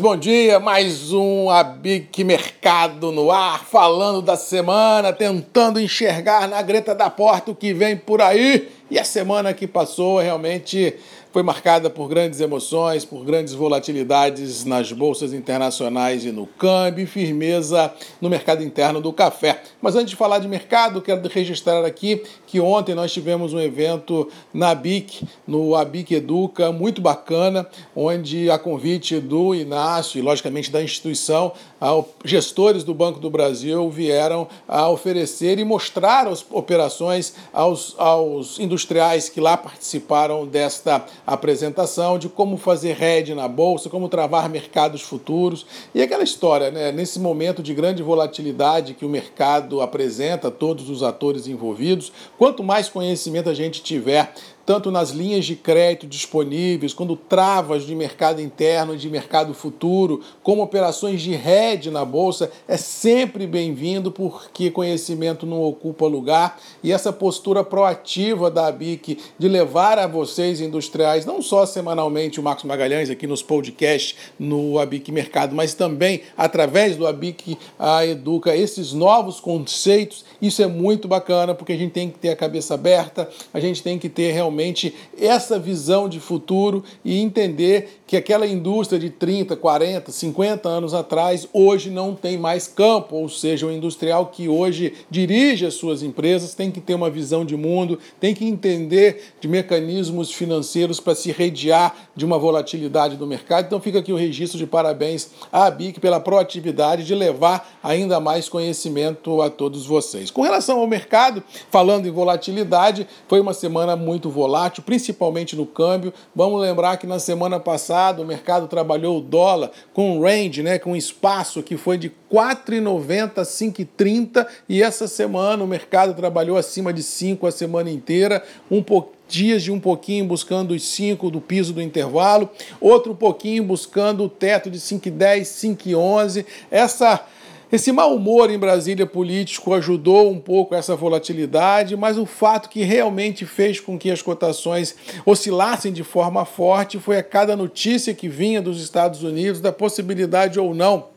Bom dia, mais um Abic Mercado no ar, falando da semana, tentando enxergar na greta da porta o que vem por aí. E a semana que passou realmente foi marcada por grandes emoções, por grandes volatilidades nas bolsas internacionais e no câmbio, e firmeza no mercado interno do café. Mas antes de falar de mercado, quero registrar aqui que ontem nós tivemos um evento na BIC, no ABIC Educa, muito bacana, onde a convite do Inácio e, logicamente, da instituição, gestores do Banco do Brasil vieram a oferecer e mostrar as operações aos, aos industriais que lá participaram desta apresentação de como fazer hedge na bolsa, como travar mercados futuros e aquela história, né? Nesse momento de grande volatilidade que o mercado apresenta, todos os atores envolvidos, quanto mais conhecimento a gente tiver tanto nas linhas de crédito disponíveis, quando travas de mercado interno de mercado futuro, como operações de hedge na bolsa, é sempre bem-vindo porque conhecimento não ocupa lugar. E essa postura proativa da ABIC de levar a vocês industriais, não só semanalmente o Marcos Magalhães aqui nos podcasts no ABIC Mercado, mas também através do ABIC a Educa esses novos conceitos, isso é muito bacana porque a gente tem que ter a cabeça aberta, a gente tem que ter realmente realmente essa visão de futuro e entender que aquela indústria de 30, 40, 50 anos atrás hoje não tem mais campo, ou seja, o industrial que hoje dirige as suas empresas tem que ter uma visão de mundo, tem que entender de mecanismos financeiros para se rediar de uma volatilidade do mercado. Então fica aqui o registro de parabéns à BIC pela proatividade de levar ainda mais conhecimento a todos vocês. Com relação ao mercado, falando em volatilidade, foi uma semana muito volátil, principalmente no câmbio. Vamos lembrar que na semana passada o mercado trabalhou o dólar com um range, né, com um espaço que foi de 4,90 a 5,30 e essa semana o mercado trabalhou acima de 5 a semana inteira, um pouquinho dias de um pouquinho buscando os 5 do piso do intervalo, outro pouquinho buscando o teto de 5,10, 5,11. Essa esse mau humor em Brasília político ajudou um pouco essa volatilidade, mas o fato que realmente fez com que as cotações oscilassem de forma forte foi a cada notícia que vinha dos Estados Unidos da possibilidade ou não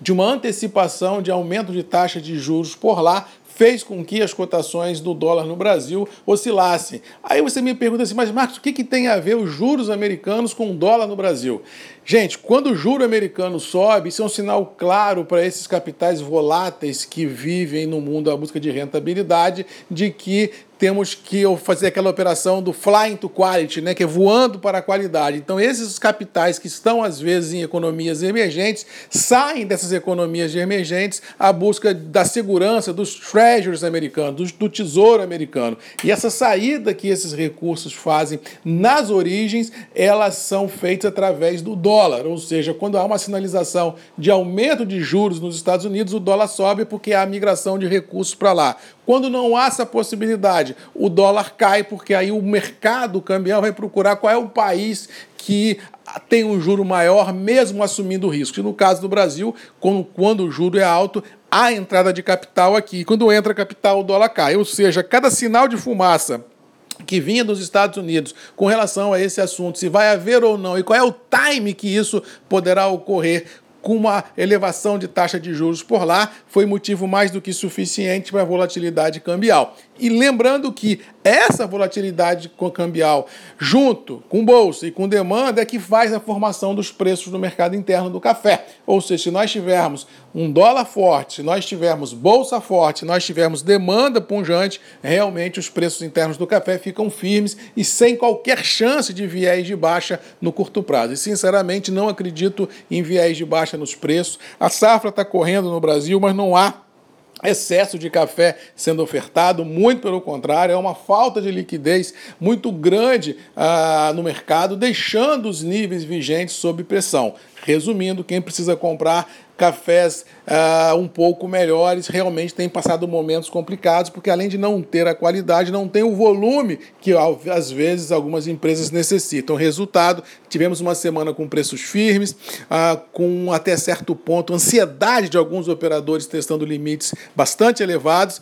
de uma antecipação de aumento de taxa de juros por lá, fez com que as cotações do dólar no Brasil oscilassem. Aí você me pergunta assim, mas Marcos, o que, que tem a ver os juros americanos com o dólar no Brasil? Gente, quando o juro americano sobe, isso é um sinal claro para esses capitais voláteis que vivem no mundo à busca de rentabilidade, de que temos que fazer aquela operação do flying to quality, né, que é voando para a qualidade. Então, esses capitais que estão às vezes em economias emergentes saem dessas economias emergentes à busca da segurança dos treasuries americanos, do, tesouro americano. E essa saída que esses recursos fazem nas origens, elas são feitas através do dólar, ou seja, quando há uma sinalização de aumento de juros nos Estados Unidos, o dólar sobe porque há migração de recursos para lá. Quando não há essa possibilidade, o dólar cai porque aí o mercado cambial vai procurar qual é o país que tem um juro maior, mesmo assumindo riscos. No caso do Brasil, quando o juro é alto, há entrada de capital aqui. Quando entra capital, o dólar cai. Ou seja, cada sinal de fumaça que vinha dos Estados Unidos com relação a esse assunto, se vai haver ou não e qual é o time que isso poderá ocorrer com uma elevação de taxa de juros por lá, foi motivo mais do que suficiente para a volatilidade cambial. E lembrando que essa volatilidade cambial, junto com bolsa e com demanda, é que faz a formação dos preços no mercado interno do café. Ou seja, se nós tivermos um dólar forte, se nós tivermos bolsa forte, se nós tivermos demanda punjante, realmente os preços internos do café ficam firmes e sem qualquer chance de viés de baixa no curto prazo. E sinceramente não acredito em viés de baixa nos preços. A safra está correndo no Brasil, mas não há excesso de café sendo ofertado, muito pelo contrário, é uma falta de liquidez muito grande ah, no mercado, deixando os níveis vigentes sob pressão. Resumindo, quem precisa comprar cafés uh, um pouco melhores realmente tem passado momentos complicados, porque além de não ter a qualidade, não tem o volume que às vezes algumas empresas necessitam. Resultado, tivemos uma semana com preços firmes, uh, com até certo ponto ansiedade de alguns operadores testando limites bastante elevados.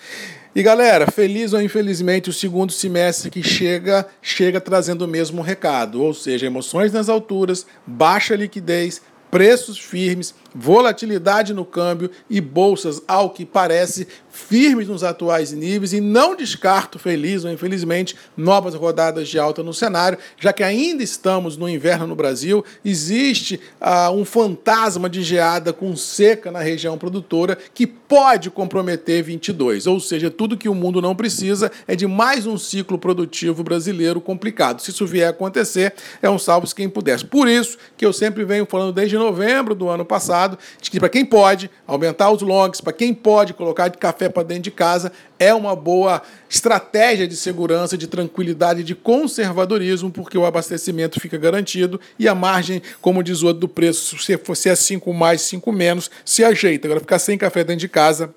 E galera, feliz ou infelizmente, o segundo semestre que chega, chega trazendo o mesmo recado, ou seja, emoções nas alturas, baixa liquidez, preços firmes, volatilidade no câmbio e bolsas, ao que parece, firmes nos atuais níveis e não descarto, feliz ou infelizmente, novas rodadas de alta no cenário, já que ainda estamos no inverno no Brasil, existe ah, um fantasma de geada com seca na região produtora que pode comprometer 22, ou seja, tudo que o mundo não precisa é de mais um ciclo produtivo brasileiro complicado. Se isso vier a acontecer, é um salve quem pudesse. Por isso que eu sempre venho falando desde novembro do ano passado, de que para quem pode aumentar os longs, para quem pode colocar de café para dentro de casa, é uma boa estratégia de segurança, de tranquilidade, de conservadorismo, porque o abastecimento fica garantido e a margem, como diz o outro do preço, se fosse é 5 mais, 5 menos, se ajeita. Agora, ficar sem café dentro de casa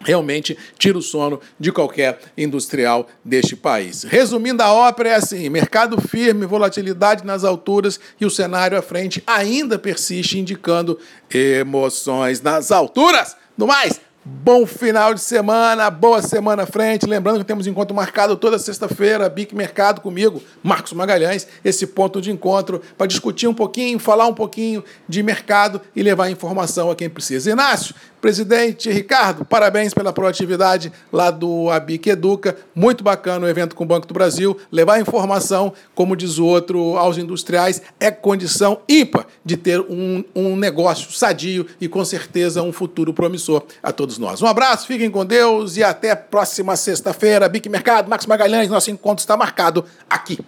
realmente tira o sono de qualquer industrial deste país. Resumindo a ópera, é assim: mercado firme, volatilidade nas alturas e o cenário à frente ainda persiste, indicando emoções nas alturas. No mais, Bom final de semana, boa semana à frente. Lembrando que temos encontro marcado toda sexta-feira, Bic Mercado comigo, Marcos Magalhães, esse ponto de encontro para discutir um pouquinho, falar um pouquinho de mercado e levar informação a quem precisa. Inácio, Presidente Ricardo, parabéns pela proatividade lá do ABIC Educa. Muito bacana o evento com o Banco do Brasil. Levar informação, como diz o outro, aos industriais é condição ímpar de ter um, um negócio sadio e com certeza um futuro promissor a todos nós. Um abraço, fiquem com Deus e até próxima sexta-feira. BIC Mercado, Max Magalhães, nosso encontro está marcado aqui.